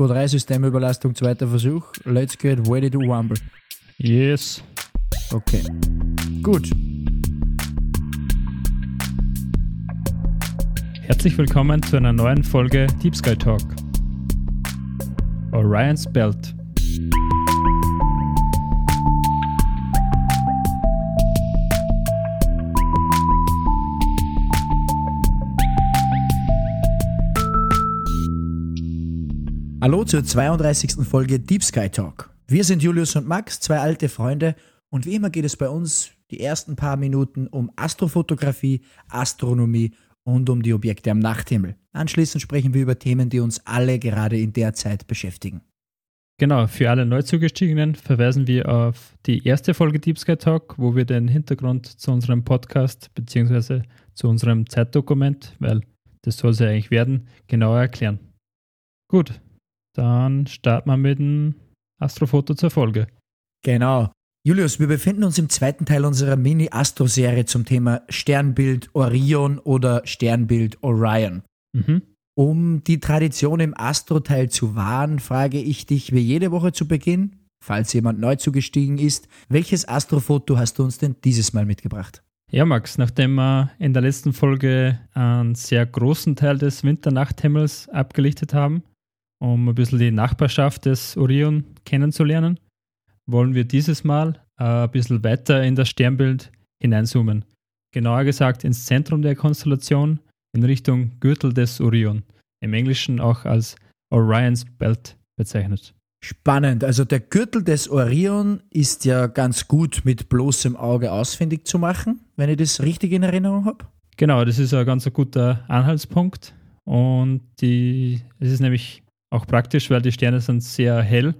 2, 3, Systemüberlastung, zweiter Versuch. Let's get ready to rumble. Yes. Okay. Gut. Herzlich willkommen zu einer neuen Folge Deep Sky Talk. Orion's Belt. Hallo zur 32. Folge Deep Sky Talk. Wir sind Julius und Max, zwei alte Freunde, und wie immer geht es bei uns die ersten paar Minuten um Astrofotografie, Astronomie und um die Objekte am Nachthimmel. Anschließend sprechen wir über Themen, die uns alle gerade in der Zeit beschäftigen. Genau, für alle Neuzugestiegenen verweisen wir auf die erste Folge Deep Sky Talk, wo wir den Hintergrund zu unserem Podcast bzw. zu unserem Zeitdokument, weil das soll es ja eigentlich werden, genauer erklären. Gut, dann starten wir mit dem Astrofoto zur Folge. Genau. Julius, wir befinden uns im zweiten Teil unserer Mini-Astro-Serie zum Thema Sternbild Orion oder Sternbild Orion. Mhm. Um die Tradition im Astro-Teil zu wahren, frage ich dich wie jede Woche zu Beginn, falls jemand neu zugestiegen ist, welches Astrofoto hast du uns denn dieses Mal mitgebracht? Ja, Max, nachdem wir in der letzten Folge einen sehr großen Teil des Winternachthimmels abgelichtet haben, um ein bisschen die Nachbarschaft des Orion kennenzulernen, wollen wir dieses Mal äh, ein bisschen weiter in das Sternbild hineinzoomen. Genauer gesagt ins Zentrum der Konstellation, in Richtung Gürtel des Orion, im Englischen auch als Orion's Belt bezeichnet. Spannend. Also der Gürtel des Orion ist ja ganz gut mit bloßem Auge ausfindig zu machen, wenn ich das richtig in Erinnerung habe. Genau, das ist ein ganz guter Anhaltspunkt. Und die, es ist nämlich auch praktisch, weil die Sterne sind sehr hell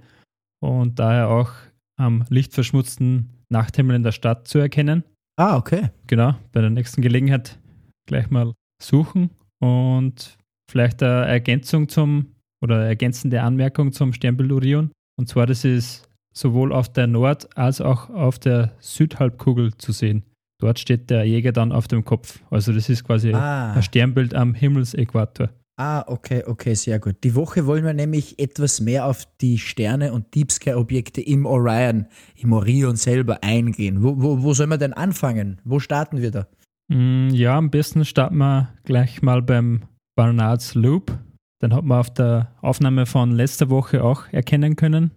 und daher auch am lichtverschmutzten Nachthimmel in der Stadt zu erkennen. Ah, okay. Genau, bei der nächsten Gelegenheit gleich mal suchen und vielleicht eine Ergänzung zum oder ergänzende Anmerkung zum Sternbild Orion. Und zwar, das ist sowohl auf der Nord- als auch auf der Südhalbkugel zu sehen. Dort steht der Jäger dann auf dem Kopf. Also das ist quasi Ah. ein Sternbild am Himmelsäquator. Ah, okay, okay, sehr gut. Die Woche wollen wir nämlich etwas mehr auf die Sterne und Deep Sky Objekte im Orion, im Orion selber eingehen. Wo, wo, wo sollen wir denn anfangen? Wo starten wir da? Mm, Ja, am besten starten wir gleich mal beim Barnard's Loop. Den hat man auf der Aufnahme von letzter Woche auch erkennen können.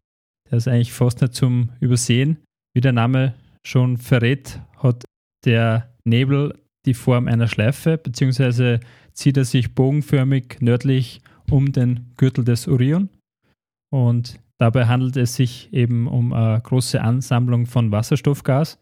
Der ist eigentlich fast nicht zum Übersehen. Wie der Name schon verrät, hat der Nebel die Form einer Schleife, beziehungsweise zieht er sich bogenförmig nördlich um den Gürtel des Orion. Und dabei handelt es sich eben um eine große Ansammlung von Wasserstoffgas,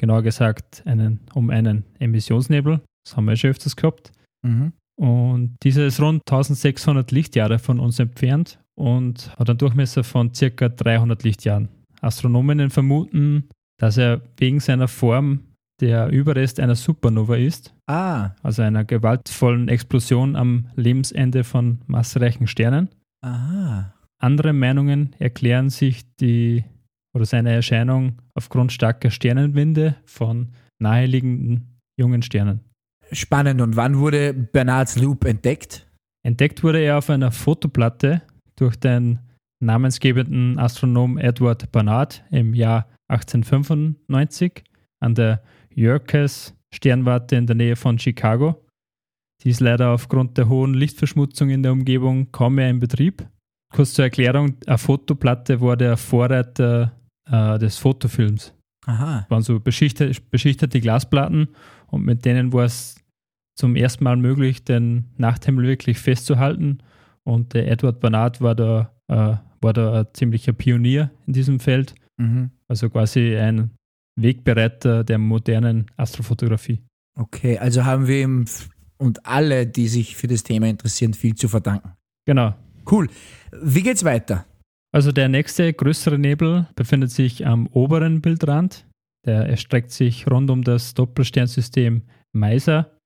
genauer gesagt einen, um einen Emissionsnebel. Das haben wir schon öfters gehabt. Mhm. Und dieser ist rund 1600 Lichtjahre von uns entfernt und hat einen Durchmesser von circa 300 Lichtjahren. Astronominnen vermuten, dass er wegen seiner Form der Überrest einer Supernova ist, Ah, also einer gewaltvollen Explosion am Lebensende von massereichen Sternen. aha. Andere Meinungen erklären sich die oder seine Erscheinung aufgrund starker Sternenwinde von naheliegenden jungen Sternen. Spannend. Und wann wurde Bernards Loop entdeckt? Entdeckt wurde er auf einer Fotoplatte durch den namensgebenden Astronom Edward Barnard im Jahr 1895 an der Yerkes Sternwarte in der Nähe von Chicago. Die ist leider aufgrund der hohen Lichtverschmutzung in der Umgebung kaum mehr in Betrieb. Kurz zur Erklärung, eine Fotoplatte war der Vorreiter äh, des Fotofilms. Aha. waren so beschichtete, beschichtete Glasplatten und mit denen war es zum ersten Mal möglich, den Nachthimmel wirklich festzuhalten. Und der Edward Barnard war da, äh, war da ein ziemlicher Pionier in diesem Feld, Mhm. also quasi ein Wegbereiter der modernen Astrofotografie. Okay, also haben wir ihm und alle, die sich für das Thema interessieren, viel zu verdanken. Genau. Cool. Wie geht's weiter? Also der nächste größere Nebel befindet sich am oberen Bildrand. Der erstreckt sich rund um das Doppelsternsystem Meiser.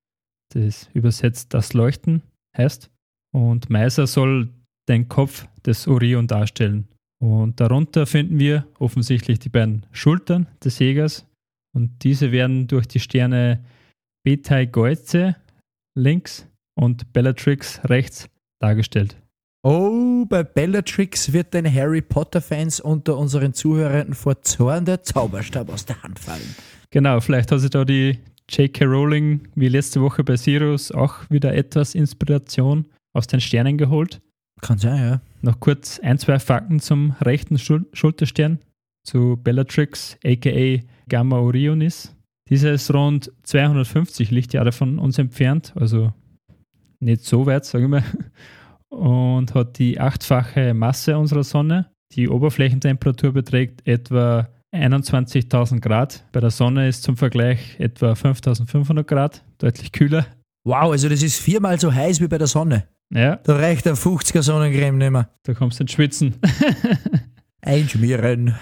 Das übersetzt das Leuchten heißt. Und Meiser soll den Kopf des Orion darstellen. Und darunter finden wir offensichtlich die beiden Schultern des Jägers. Und diese werden durch die Sterne Betelgeuse links und Bellatrix rechts dargestellt. Oh, bei Bellatrix wird den Harry Potter-Fans unter unseren Zuhörern vor Zorn der Zauberstab aus der Hand fallen. Genau, vielleicht hat sich da die J.K. Rowling wie letzte Woche bei Sirius auch wieder etwas Inspiration aus den Sternen geholt. Kann sein, ja. Noch kurz ein, zwei Fakten zum rechten Schul Schulterstern, zu Bellatrix, aka Gamma Orionis. Dieser ist rund 250 Lichtjahre von uns entfernt, also nicht so weit, sagen wir mal, und hat die achtfache Masse unserer Sonne. Die Oberflächentemperatur beträgt etwa 21.000 Grad. Bei der Sonne ist zum Vergleich etwa 5.500 Grad, deutlich kühler. Wow, also das ist viermal so heiß wie bei der Sonne. Ja, Da reicht ein 50er Sonnencreme nicht mehr. da kommst du ins Schwitzen. Einschmieren.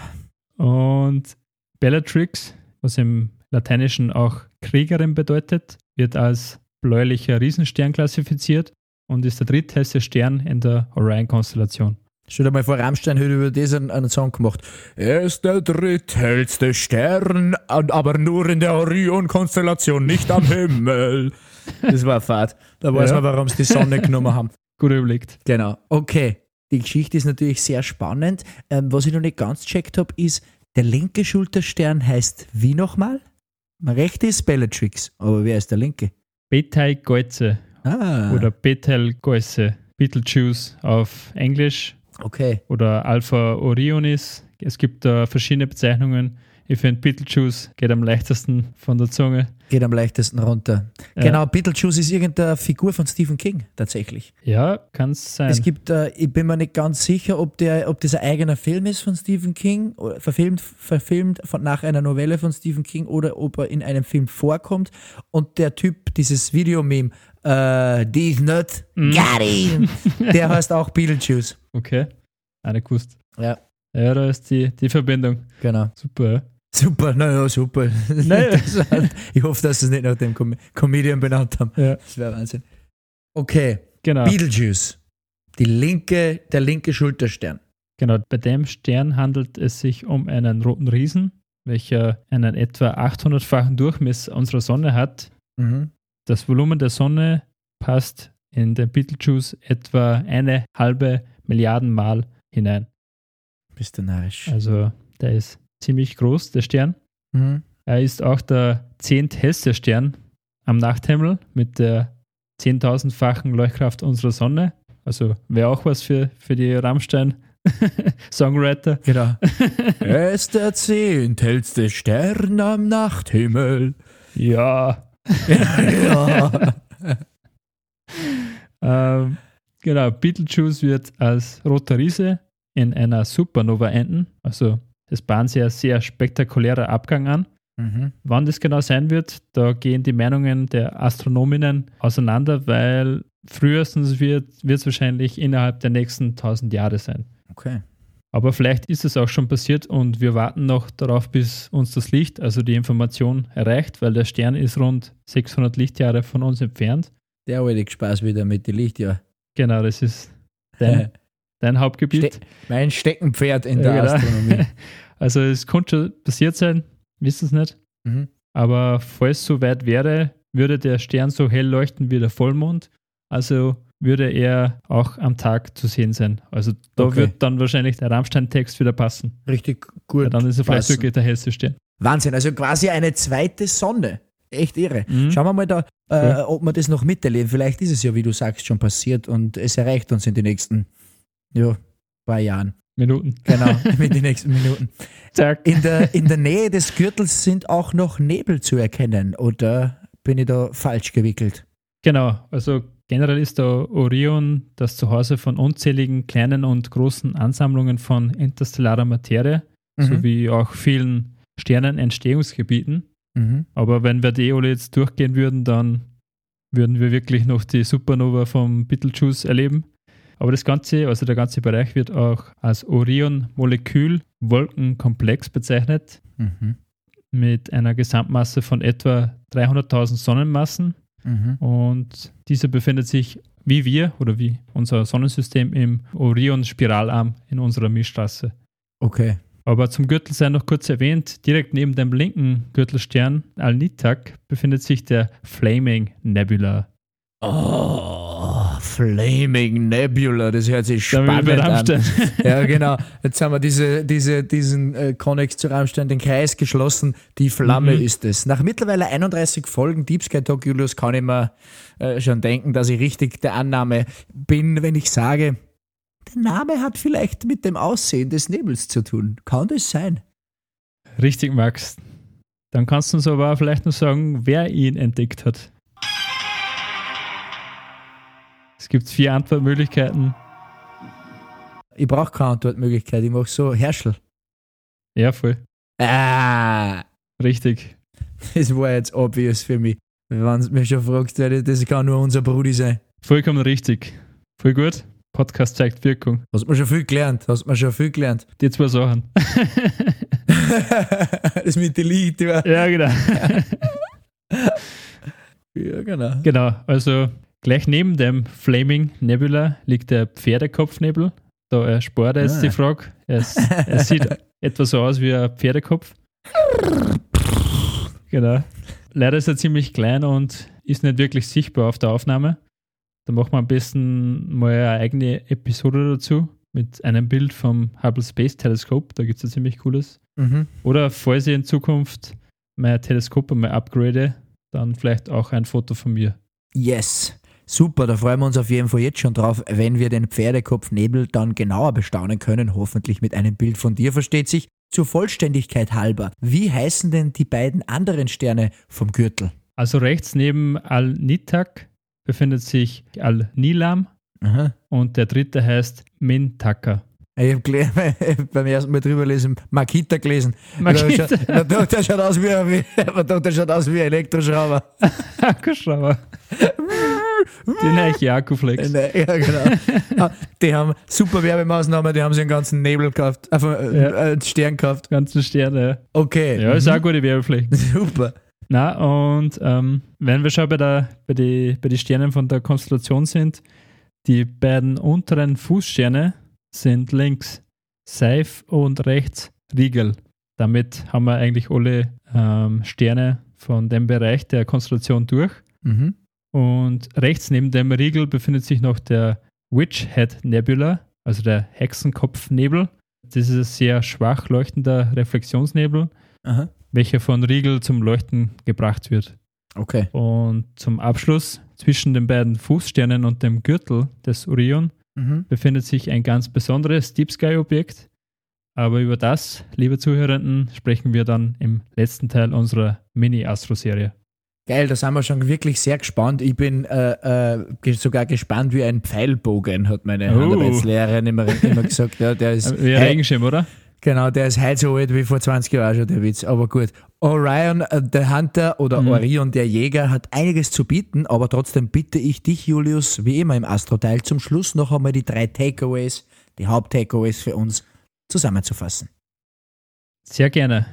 Und Bellatrix, was im Lateinischen auch Kriegerin bedeutet, wird als bläulicher Riesenstern klassifiziert und ist der dritthellste Stern in der Orion-Konstellation. Stell dir mal vor, Rammstein hat über das einen, einen Song gemacht. Er ist der dritthellste Stern, aber nur in der Orion-Konstellation, nicht am Himmel. Das war Fahrt. Da weiß Ja. man, warum sie die Sonne genommen haben. Gut überlegt. Genau. Okay. Die Geschichte ist natürlich sehr spannend. Ähm, was ich noch nicht ganz checkt habe, ist, der linke Schulterstern heißt wie nochmal? Der rechte ist Bellatrix, aber wer ist der linke? Betelgeuse Ah, oder Betelgeuse, Beetlejuice auf Englisch okay. oder Alpha Orionis. Es gibt da verschiedene Bezeichnungen. Ich finde Beetlejuice geht am leichtesten von der Zunge. Geht am leichtesten runter. Ja. Genau, Beetlejuice ist irgendeine Figur von Stephen King, tatsächlich. Ja, kann es sein. Es gibt, äh, ich bin mir nicht ganz sicher, ob, der, ob das ein eigener Film ist von Stephen King, verfilmt, verfilmt von, nach einer Novelle von Stephen King oder ob er in einem Film vorkommt. Und der Typ, dieses Videomeme, äh, These Not, Mhm. got him, der heißt auch Beetlejuice. okay. Auch nicht gewusst. Ja, Ja, da ist die, die Verbindung. genau. Super. Super, naja, super. Naja. Ich hoffe, dass sie es nicht nach dem Com Comedian benannt haben. Ja. Das wäre Wahnsinn. Okay, Genau. Beetlejuice. Die linke, der linke Schulterstern. genau. Bei dem Stern handelt es sich um einen roten Riesen, welcher einen etwa 800-fachen Durchmesser unserer Sonne hat. Mhm. Das Volumen der Sonne passt in den Beetlejuice etwa eine halbe Milliarden Mal hinein. Bist du narrisch. Also der ist ziemlich groß, der Stern. Mhm. Er ist auch der zehnthellste Stern am Nachthimmel mit der 10.000-fachen Leuchtkraft unserer Sonne. Also wäre auch was für, für die Rammstein-Songwriter. Genau. er ist der zehnthellste Stern am Nachthimmel. ja. ja. Ähm, genau, Beetlejuice wird als roter Riese in einer Supernova enden. Also es bahnt sich ein sehr spektakulärer Abgang an. Mhm. Wann das genau sein wird, da gehen die Meinungen der Astronominnen auseinander, weil frühestens wird es wahrscheinlich innerhalb der nächsten 1000 Jahre sein. Okay. Aber vielleicht ist es auch schon passiert und wir warten noch darauf, bis uns das Licht, also die Information, erreicht, weil der Stern ist rund 600 Lichtjahre von uns entfernt. Der alte Spaß wieder mit den Lichtjahren. Genau, das ist dein, dein Hauptgebiet. Ste mein Steckenpferd in Ja, der genau. Astronomie. Also es konnte schon passiert sein, wissen es nicht. Mhm. Aber falls es so weit wäre, würde der Stern so hell leuchten wie der Vollmond. Also würde er auch am Tag zu sehen sein. Also da Okay. wird dann wahrscheinlich der Rammstein-Text wieder passen. Richtig gut. Ja, dann ist er vielleicht wirklich der hellste Stern. Wahnsinn, also quasi eine zweite Sonne. Echt irre. Mhm. Schauen wir mal da, äh, Ja. ob wir das noch miterleben. Vielleicht ist es ja, wie du sagst, schon passiert und es erreicht uns in den nächsten ja, paar Jahren. Minuten. Genau, in den nächsten Minuten. Zack. In der, in der Nähe des Gürtels sind auch noch Nebel zu erkennen, oder bin ich da falsch gewickelt? Genau, also generell ist der Orion das Zuhause von unzähligen kleinen und großen Ansammlungen von interstellarer Materie, Mhm. sowie auch vielen Sternenentstehungsgebieten. Mhm. Aber wenn wir die alle jetzt durchgehen würden, dann würden wir wirklich noch die Supernova vom Betelgeuse erleben. Aber das Ganze, also der ganze Bereich wird auch als Orion-Molekül-Wolkenkomplex bezeichnet, Mhm. mit einer Gesamtmasse von etwa 300.000 Sonnenmassen. Mhm. Und dieser befindet sich wie wir oder wie unser Sonnensystem im Orion-Spiralarm in unserer Milchstraße. Okay. Aber zum Gürtel sei noch kurz erwähnt, direkt neben dem linken Gürtelstern Al-Nitak befindet sich der Flaming Nebula. Oh. Flaming Nebula, das hört sich spannend an. Ja, genau. Jetzt haben wir diese, diese, diesen äh, Connex zu Rammstein, den Kreis geschlossen. Die Flamme mhm. ist es. Nach mittlerweile 31 Folgen Deep Sky Talk, Julius, kann ich mir äh, schon denken, dass ich richtig der Annahme bin, wenn ich sage, der Name hat vielleicht mit dem Aussehen des Nebels zu tun. Kann das sein? Richtig, Max. Dann kannst du uns aber vielleicht noch sagen, wer ihn entdeckt hat. Es gibt vier Antwortmöglichkeiten. Ich brauche keine Antwortmöglichkeit, ich mache so Herschel. Ja, voll. Ah. Richtig. Das war jetzt obvious für mich. Wenn du mich schon fragst, das kann nur unser Brudi sein. Vollkommen richtig. Voll gut. Podcast zeigt Wirkung. Hast du schon viel gelernt? Hast du schon viel gelernt? Die zwei Sachen. das mit den Lied, ja. Ja, genau. ja, genau. Genau, also gleich neben dem Flaming Nebula liegt der Pferdekopfnebel. Da erspart er jetzt ah. die Frage. Er, er sieht etwa so aus wie ein Pferdekopf. Genau. Leider ist er ziemlich klein und ist nicht wirklich sichtbar auf der Aufnahme. Da machen wir am besten mal eine eigene Episode dazu mit einem Bild vom Hubble Space Telescope. Da gibt es ein ziemlich cooles. Mhm. Oder falls ich in Zukunft mein Teleskop einmal upgrade, dann vielleicht auch ein Foto von mir. Yes. Super, da freuen wir uns auf jeden Fall jetzt schon drauf, wenn wir den Pferdekopfnebel dann genauer bestaunen können, hoffentlich mit einem Bild von dir, versteht sich. Zur Vollständigkeit halber, wie heißen denn die beiden anderen Sterne vom Gürtel? Also rechts neben Al-Nitak befindet sich Al-Nilam Aha. und der dritte heißt Mintaka. Ich habe beim ersten Mal drüber lesen, Makita gelesen. Makita. Der, der, schaut aus wie ein, der schaut aus wie ein Elektroschrauber. Akkuschrauber. Den heißt Jakuflex. Ja, genau. Ah, die haben super Werbemaßnahmen, die haben sie einen ganzen Nebel gekauft, einfach äh, ja. einen Stern gekauft. Ganzen Stern, ja. Okay. Ja, ist mhm. auch eine gute Werbefläche. Super. Na, und ähm, wenn wir schon bei, der, bei, die, bei den Sternen von der Konstellation sind, die beiden unteren Fußsterne sind links Seif und rechts Riegel. Damit haben wir eigentlich alle ähm, Sterne von dem Bereich der Konstellation durch. Mhm. Und rechts neben dem Riegel befindet sich noch der Witch Head Nebula, also der Hexenkopfnebel. Das ist ein sehr schwach leuchtender Reflexionsnebel, Aha. welcher von Riegel zum Leuchten gebracht wird. Okay. Und zum Abschluss zwischen den beiden Fußsternen und dem Gürtel des Orion mhm. befindet sich ein ganz besonderes Deep Sky-Objekt. Aber über das, liebe Zuhörenden, sprechen wir dann im letzten Teil unserer Mini-Astro-Serie. Geil, da sind wir schon wirklich sehr gespannt. Ich bin äh, äh, sogar gespannt wie ein Pfeilbogen, hat meine. Handarbeitslehrerin immer, immer gesagt. Ja, der ist, wie ein Regenschirm, oder? Genau, der ist heute so alt wie vor 20 Jahren schon, der Witz. Aber gut. Orion, äh, der Hunter oder mhm. Orion, der Jäger, hat einiges zu bieten, aber trotzdem bitte ich dich, Julius, wie immer im Astro-Teil, zum Schluss noch einmal die drei Takeaways, die Haupt-Takeaways für uns zusammenzufassen. Sehr gerne.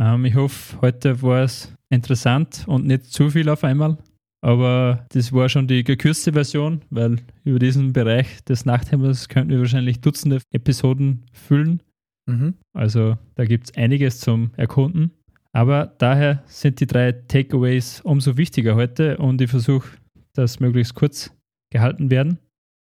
Ähm, ich hoffe, heute war es interessant und nicht zu viel auf einmal. Aber das war schon die gekürzte Version, weil über diesen Bereich des Nachthimmels könnten wir wahrscheinlich Dutzende Episoden füllen. Mhm. Also da gibt es einiges zum Erkunden. Aber daher sind die drei Takeaways umso wichtiger heute und ich versuche, dass möglichst kurz gehalten werden.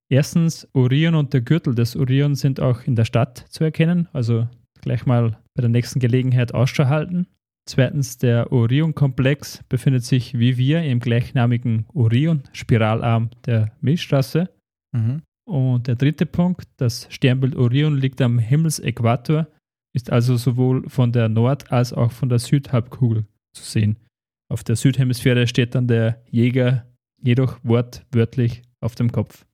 Erstens, Orion und der Gürtel des Orion sind auch in der Stadt zu erkennen, also gleich mal bei der nächsten Gelegenheit Ausschau halten. Zweitens, der Orion-Komplex befindet sich wie wir im gleichnamigen Orion-Spiralarm der Milchstraße. Mhm. Und der dritte Punkt, das Sternbild Orion liegt am Himmelsäquator, ist also sowohl von der Nord- als auch von der Südhalbkugel zu sehen. Auf der Südhemisphäre steht dann der Jäger jedoch wortwörtlich auf dem Kopf.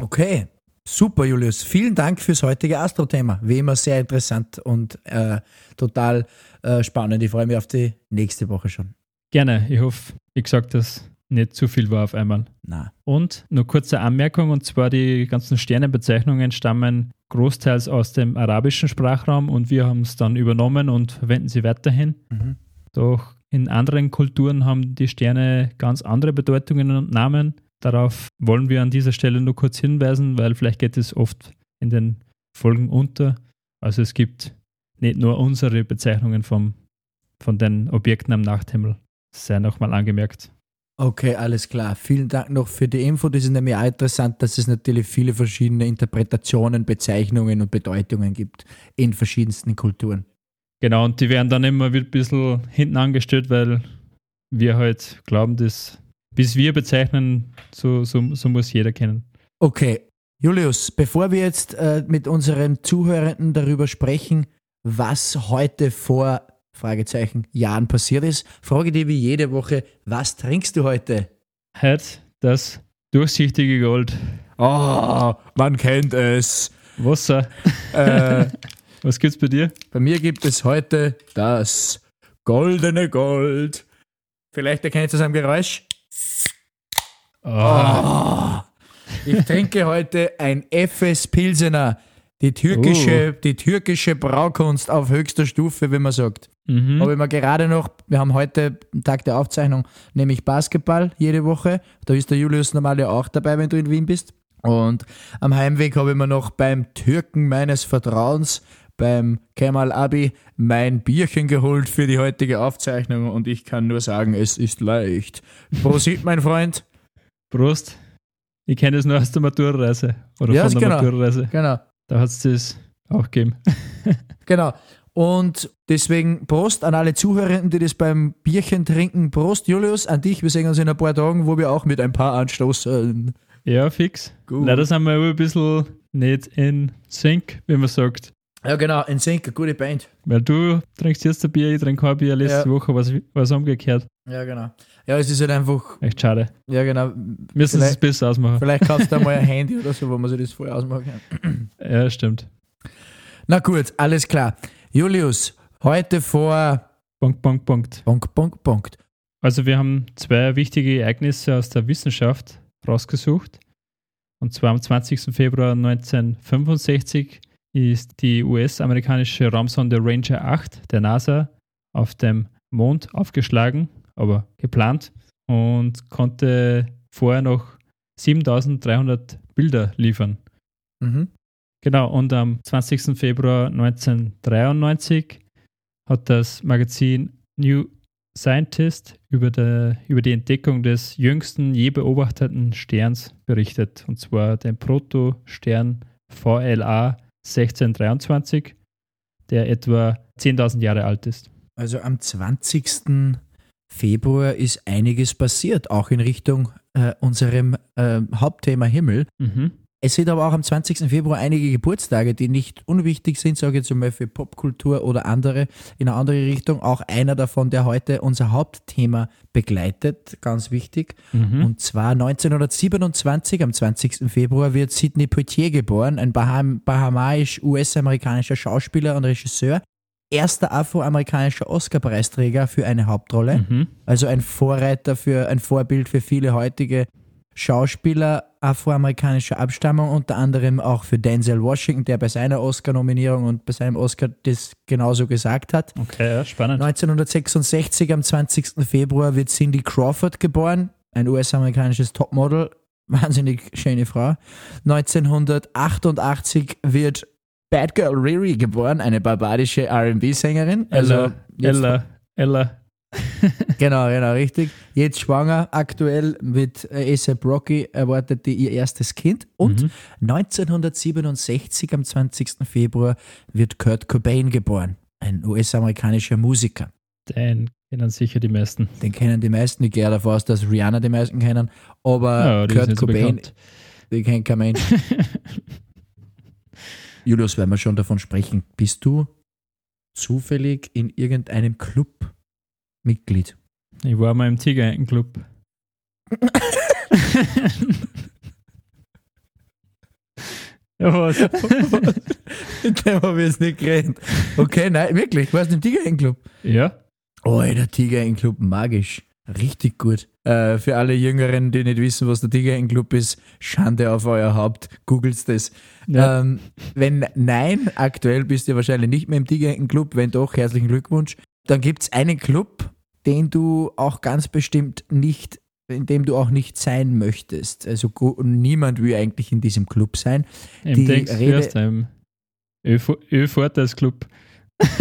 Okay, super, Julius. Vielen Dank fürs heutige Astro-Thema. Wie immer sehr interessant und äh, total äh, spannend. Ich freue mich auf die nächste Woche schon. Gerne. Ich hoffe, wie gesagt, dass nicht zu viel war auf einmal. Na. Und nur kurze Anmerkung, und zwar die ganzen Sternenbezeichnungen stammen großteils aus dem arabischen Sprachraum und wir haben es dann übernommen und verwenden sie weiterhin. Mhm. Doch in anderen Kulturen haben die Sterne ganz andere Bedeutungen und Namen. Darauf wollen wir an dieser Stelle nur kurz hinweisen, weil vielleicht geht es oft in den Folgen unter. Also es gibt nicht nur unsere Bezeichnungen vom, von den Objekten am Nachthimmel. Das sei nochmal angemerkt. Okay, alles klar. Vielen Dank noch für die Info. Das ist nämlich auch interessant, dass es natürlich viele verschiedene Interpretationen, Bezeichnungen und Bedeutungen gibt in verschiedensten Kulturen. Genau, und die werden dann immer wieder ein bisschen hinten angestellt, weil wir halt glauben, dass bis wir bezeichnen, so, so, so muss jeder kennen. Okay, Julius, bevor wir jetzt äh, mit unseren Zuhörenden darüber sprechen, was heute vor Fragezeichen Jahren passiert ist, frage dich wie jede Woche, was trinkst du heute? Heute das durchsichtige Gold. Oh, man kennt es. Wasser. Äh, was gibt's bei dir? Bei mir gibt es heute das goldene Gold. Vielleicht erkennt ihr es am Geräusch. Oh. Oh. Ich trinke heute ein FS Pilsener. Die türkische, Oh. die türkische Braukunst auf höchster Stufe, wie man sagt. Mhm. Habe ich mir gerade noch, wir haben heute, Tag der Aufzeichnung, nämlich Basketball jede Woche. Da ist der Julius normal ja auch dabei, wenn du in Wien bist. Und am Heimweg habe ich mir noch beim Türken meines Vertrauens, beim Kemal Abi, mein Bierchen geholt für die heutige Aufzeichnung. Und ich kann nur sagen, es ist leicht. Prosit, mein Freund. Prost. Ich kenne das nur aus der Maturreise. Oder Ja, von der genau. Maturreise. Genau. Da hat es das auch gegeben. Genau. Und deswegen Prost an alle Zuhörenden, die das beim Bierchen trinken. Prost, Julius, an dich. Wir sehen uns in ein paar Tagen, wo wir auch mit ein paar anstoßen. Ja, fix. Gut. Leider sind wir aber ein bisschen nicht in Sync, wie man sagt. Ja, genau, ein Senker, gute Band. Weil du trinkst jetzt ein Bier, ich trinke kein Bier. Letzte Ja. Woche war es umgekehrt. Ja, genau. Ja, es ist halt einfach, Echt schade. ja, genau. Müssen sie es besser ausmachen. vielleicht kaufst du mal ein Handy oder so, wo man sich das vorher ausmachen kann. Ja, stimmt. Na gut, alles klar. Julius, heute vor Punkt, Punkt, Punkt. Punkt, Punkt, Punkt. Also wir haben zwei wichtige Ereignisse aus der Wissenschaft rausgesucht. Und zwar am 20. Februar 1965 ist die US-amerikanische Raumsonde Ranger 8 der NASA auf dem Mond aufgeschlagen, aber geplant und konnte vorher noch 7300 Bilder liefern. Mhm. Genau, und am 20. Februar 1993 hat das Magazin New Scientist über, der, über die Entdeckung des jüngsten je beobachteten Sterns berichtet, und zwar den Protostern VLA 1623, der etwa 10.000 Jahre alt ist. Also am 20. Februar ist einiges passiert, auch in Richtung äh, unserem äh, Hauptthema Himmel. Mhm. Es sind aber auch am 20. Februar einige Geburtstage, die nicht unwichtig sind, sage ich mal für Popkultur oder andere in eine andere Richtung. Auch einer davon, der heute unser Hauptthema begleitet, ganz wichtig. Mhm. Und zwar 1927, am 20. Februar, wird Sidney Poitier geboren, ein Baham bahamaisch-US-amerikanischer Schauspieler und Regisseur. Erster afroamerikanischer Oscar-Preisträger für eine Hauptrolle. Mhm. Also ein Vorreiter für ein Vorbild für viele heutige Schauspieler afroamerikanischer Abstammung, unter anderem auch für Denzel Washington, der bei seiner Oscar-Nominierung und bei seinem Oscar das genauso gesagt hat. Okay, ja, spannend. 1966, am 20. Februar, wird Cindy Crawford geboren, ein US-amerikanisches Topmodel, wahnsinnig schöne Frau. 1988 wird Bad Girl Riri geboren, eine barbadische RB-Sängerin. Also Ella, Ella, Ella. Genau, genau, richtig. Jetzt schwanger, aktuell mit äh, A$AP Rocky erwartet die ihr erstes Kind. Und Mhm. 1967, am 20. Februar, wird Kurt Cobain geboren, ein US-amerikanischer Musiker. Den kennen sicher die meisten. Den kennen die meisten. Ich gehe davon aus, dass Rihanna die meisten kennen. Aber Ja, Kurt so Cobain, bekannt. den kennt kein Mensch. Julius, wenn wir schon davon sprechen, bist du zufällig in irgendeinem Club Mitglied? Ich war mal im Tigerentenclub. ja, was? Mit dem habe ich jetzt nicht geredet. Okay, nein, wirklich. Warst du im Tigerentenclub? ja? Oh, der Tigerentenclub, magisch. Richtig gut. Äh, für alle Jüngeren, die nicht wissen, was der Tigerentenclub ist, Schande auf euer Haupt. Googelt das. Ja. Ähm, wenn nein, aktuell bist du wahrscheinlich nicht mehr im Tigerentenclub. Wenn doch, herzlichen Glückwunsch. Dann gibt es einen Club, den du auch ganz bestimmt nicht, in dem du auch nicht sein möchtest. Also niemand will eigentlich in diesem Club sein. Im die Rede- im Ö-Vorteilsclub.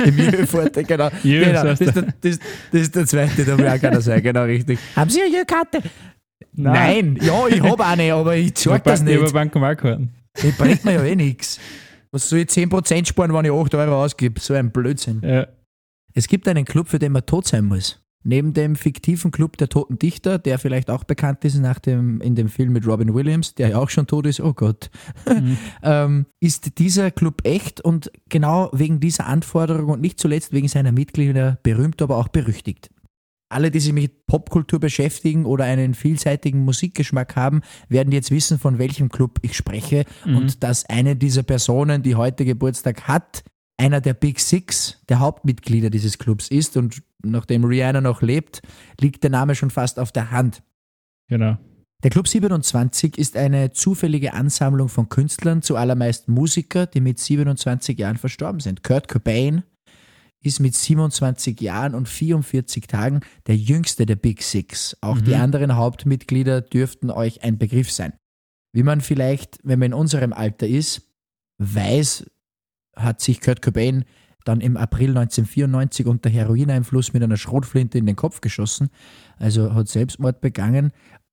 Im Jö-Forte, genau. Jö, genau. Das, ist der, das, das ist der zweite, da will auch keiner sein, genau richtig. Haben Sie eine Jö-Karte? Nein. ja, ich habe eine, aber ich zeig das Ich habe nicht. Bankomatkarten. Das bringt mir ja eh nichts. Was soll ich 10% sparen, wenn ich 8 Euro ausgebe? So ein Blödsinn. Ja. Es gibt einen Club, für den man tot sein muss. Neben dem fiktiven Club der Toten Dichter, der vielleicht auch bekannt ist nach dem, in dem Film mit Robin Williams, der ja auch schon tot ist, oh Gott, Mhm. ähm, ist dieser Club echt und genau wegen dieser Anforderung und nicht zuletzt wegen seiner Mitglieder berühmt, aber auch berüchtigt. Alle, die sich mit Popkultur beschäftigen oder einen vielseitigen Musikgeschmack haben, werden jetzt wissen, von welchem Club ich spreche Mhm. und dass eine dieser Personen, die heute Geburtstag hat, einer der Big Six, der Hauptmitglieder dieses Clubs ist und nachdem Rihanna noch lebt, liegt der Name schon fast auf der Hand. Genau. Der Club 27 ist eine zufällige Ansammlung von Künstlern, zuallermeist Musiker, die mit 27 Jahren verstorben sind. Kurt Cobain ist mit 27 Jahren und 44 Tagen der jüngste der Big Six. Auch die Mhm. anderen Hauptmitglieder dürften euch ein Begriff sein. Wie man vielleicht, wenn man in unserem Alter ist, weiß, hat sich Kurt Cobain dann im April 1994 unter Heroineinfluss mit einer Schrotflinte in den Kopf geschossen, also hat Selbstmord begangen.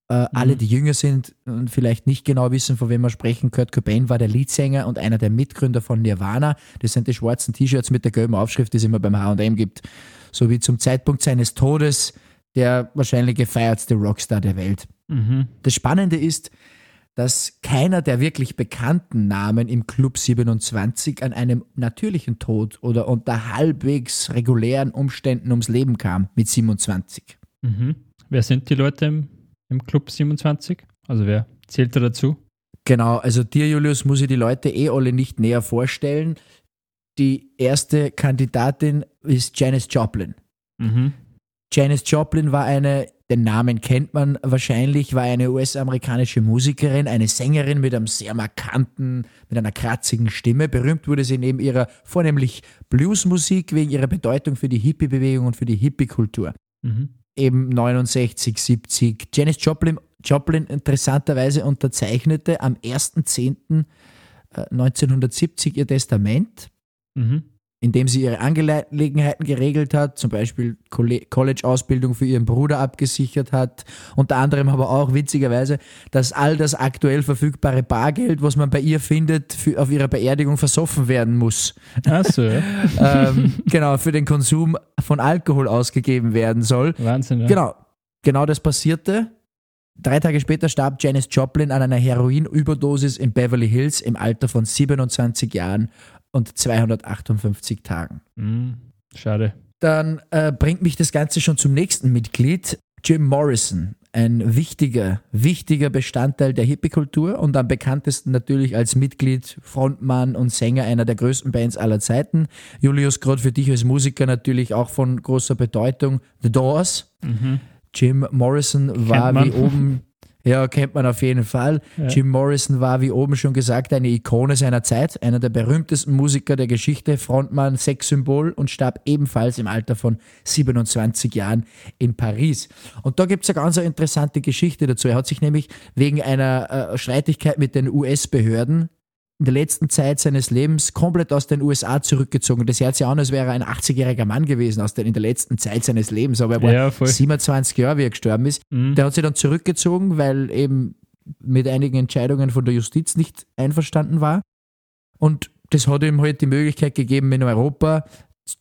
Äh, Alle, die jünger sind und vielleicht nicht genau wissen, von wem wir sprechen, Kurt Cobain war der Leadsänger und einer der Mitgründer von Nirvana. Das sind die schwarzen T-Shirts mit der gelben Aufschrift, die es immer beim H&M gibt. So wie zum Zeitpunkt seines Todes der wahrscheinlich gefeiertste Rockstar der Welt. Mhm. Das Spannende ist, dass keiner der wirklich bekannten Namen im Club 27 an einem natürlichen Tod oder unter halbwegs regulären Umständen ums Leben kam mit 27. Mhm. Wer sind die Leute im, im Club 27? Also wer zählt da dazu? Genau, also dir, Julius, muss ich die Leute eh alle nicht näher vorstellen. Die erste Kandidatin ist Janis Joplin. Mhm. Janis Joplin war eine, den Namen kennt man wahrscheinlich, war eine US-amerikanische Musikerin, eine Sängerin mit einem sehr markanten, mit einer kratzigen Stimme. Berühmt wurde sie neben ihrer vornehmlich Bluesmusik wegen ihrer Bedeutung für die Hippie-Bewegung und für die Hippie-Kultur. Mhm. Eben 69, 70. Janis Joplin, Joplin interessanterweise unterzeichnete am 1.10.1970 ihr Testament Mhm. Indem sie ihre Angelegenheiten geregelt hat, zum Beispiel Colle- College-Ausbildung für ihren Bruder abgesichert hat, unter anderem aber auch witzigerweise, dass all das aktuell verfügbare Bargeld, was man bei ihr findet, für, auf ihrer Beerdigung versoffen werden muss. Ach so, ja. ähm, genau, für den Konsum von Alkohol ausgegeben werden soll. Wahnsinn. Ja. Genau, genau das passierte. Drei Tage später starb Janis Joplin an einer Heroinüberdosis in Beverly Hills im Alter von 27 Jahren und 258 Tagen. Mhm. Schade. Dann äh, bringt mich das Ganze schon zum nächsten Mitglied, Jim Morrison. Ein wichtiger, wichtiger Bestandteil der Hippie-Kultur und am bekanntesten natürlich als Mitglied, Frontmann und Sänger einer der größten Bands aller Zeiten. Julius, gerade für dich als Musiker natürlich auch von großer Bedeutung. The Doors. Mhm. Jim Morrison war wie oben, ja, kennt man auf jeden Fall. Ja. Jim Morrison war, wie oben schon gesagt, eine Ikone seiner Zeit, einer der berühmtesten Musiker der Geschichte, Frontmann, Sexsymbol und starb ebenfalls im Alter von 27 Jahren in Paris. Und da gibt es eine ganz interessante Geschichte dazu. Er hat sich nämlich wegen einer äh, Streitigkeit mit den US-Behörden in der letzten Zeit seines Lebens komplett aus den USA zurückgezogen. Das hört sich an, als wäre er ein 80-jähriger Mann gewesen aus den, in der letzten Zeit seines Lebens, aber er war Ja, voll. 27 Jahre, wie er gestorben ist. Mhm. Der hat sich dann zurückgezogen, weil eben mit einigen Entscheidungen von der Justiz nicht einverstanden war. Und das hat ihm halt die Möglichkeit gegeben, in Europa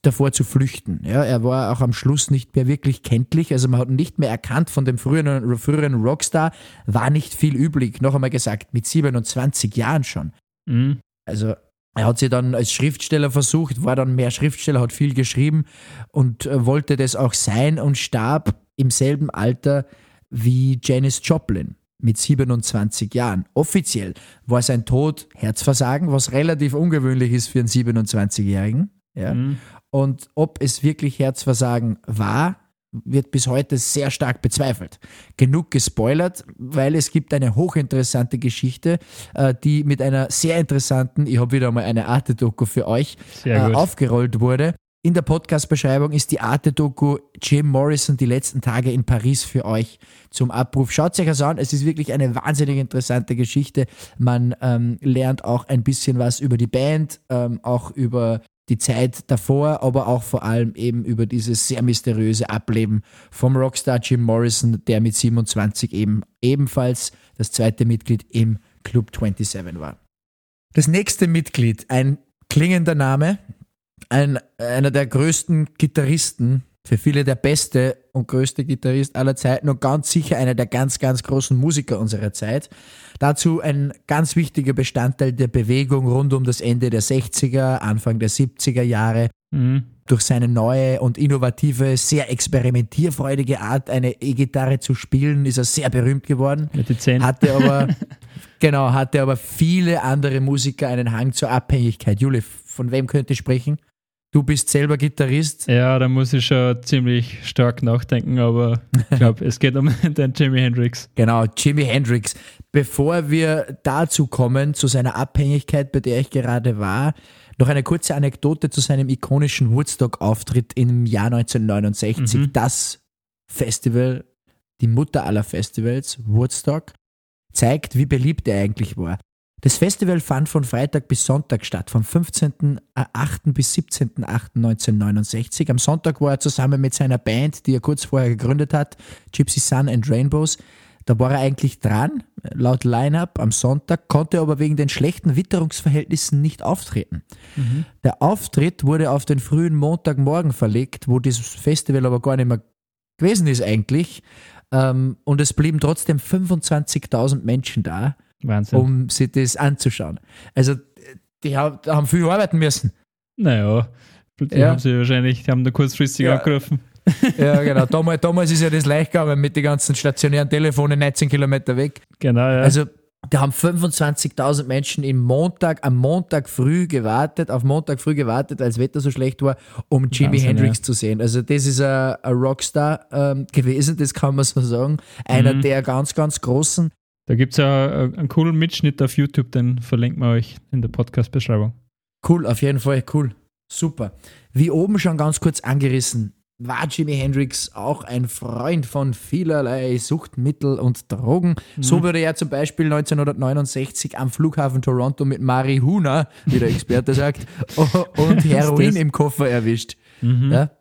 davor zu flüchten. Ja, er war auch am Schluss nicht mehr wirklich kenntlich, also man hat ihn nicht mehr erkannt von dem früheren, früheren Rockstar, war nicht viel übrig. Noch einmal gesagt, mit 27 Jahren schon. Mhm. Also er hat sich dann als Schriftsteller versucht, war dann mehr Schriftsteller, hat viel geschrieben und äh, wollte das auch sein und starb im selben Alter wie Janis Joplin mit 27 Jahren. Offiziell war sein Tod Herzversagen, was relativ ungewöhnlich ist für einen 27-Jährigen. Ja. Mhm. Und ob es wirklich Herzversagen war, wird bis heute sehr stark bezweifelt. Genug gespoilert, weil es gibt eine hochinteressante Geschichte, äh, die mit einer sehr interessanten, ich habe wieder mal eine Arte-Doku für euch, äh, aufgerollt wurde. In der Podcast-Beschreibung ist die Arte-Doku Jim Morrison die letzten Tage in Paris für euch zum Abruf. Schaut euch das an, es ist wirklich eine wahnsinnig interessante Geschichte. Man ähm, lernt auch ein bisschen was über die Band, ähm, auch über die Zeit davor, aber auch vor allem eben über dieses sehr mysteriöse Ableben vom Rockstar Jim Morrison, der mit 27 eben ebenfalls das zweite Mitglied im Club 27 war. Das nächste Mitglied, ein klingender Name, ein, einer der größten Gitarristen, für viele der beste und größte Gitarrist aller Zeiten und ganz sicher einer der ganz, ganz großen Musiker unserer Zeit. Dazu ein ganz wichtiger Bestandteil der Bewegung rund um das Ende der 60er, Anfang der 70er Jahre. Mhm. Durch seine neue und innovative, sehr experimentierfreudige Art, eine E-Gitarre zu spielen, ist er sehr berühmt geworden. Mit den Zähnen. Hatte aber, genau, hatte aber viele andere Musiker einen Hang zur Abhängigkeit. Juli, von wem könnte ich sprechen? Du bist selber Gitarrist. Ja, da muss ich schon ziemlich stark nachdenken, aber ich glaube, es geht um den Jimi Hendrix. Genau, Jimi Hendrix. Bevor wir dazu kommen, zu seiner Abhängigkeit, bei der ich gerade war, noch eine kurze Anekdote zu seinem ikonischen Woodstock-Auftritt im Jahr 1969. Mhm. Das Festival, die Mutter aller Festivals, Woodstock, zeigt, wie beliebt er eigentlich war. Das Festival fand von Freitag bis Sonntag statt, vom 15.08. bis 17.08.1969. Am Sonntag war er zusammen mit seiner Band, die er kurz vorher gegründet hat, Gypsy Sun and Rainbows. Da war er eigentlich dran, laut Line-Up am Sonntag, konnte aber wegen den schlechten Witterungsverhältnissen nicht auftreten. Mhm. Der Auftritt wurde auf den frühen Montagmorgen verlegt, wo dieses Festival aber gar nicht mehr gewesen ist eigentlich. Ähm, und es blieben trotzdem 25.000 Menschen da Wahnsinn. um sich das anzuschauen. Also die haben viel arbeiten müssen. Naja, die ja. haben sie wahrscheinlich, die haben da kurzfristig ja. angerufen. Ja, genau. Damals, damals ist ja das leicht gegangen mit den ganzen stationären Telefonen 19 Kilometer weg. Genau, ja. Also da haben 25.000 Menschen im Montag, am Montag früh gewartet, auf Montag früh gewartet, als Wetter so schlecht war, um Jimi Hendrix ja. zu sehen. Also das ist ein, ein Rockstar ähm, gewesen, das kann man so sagen. Einer mhm. der ganz, ganz großen. Da gibt es ja einen coolen Mitschnitt auf YouTube, den verlinken wir euch in der Podcast-Beschreibung. Cool, auf jeden Fall, cool. Super. Wie oben schon ganz kurz angerissen, war Jimi Hendrix auch ein Freund von vielerlei Suchtmittel und Drogen. Mhm. So wurde er zum Beispiel 1969 am Flughafen Toronto mit Marihuna, wie der Experte sagt, und Heroin im Koffer erwischt. Mhm. Ja?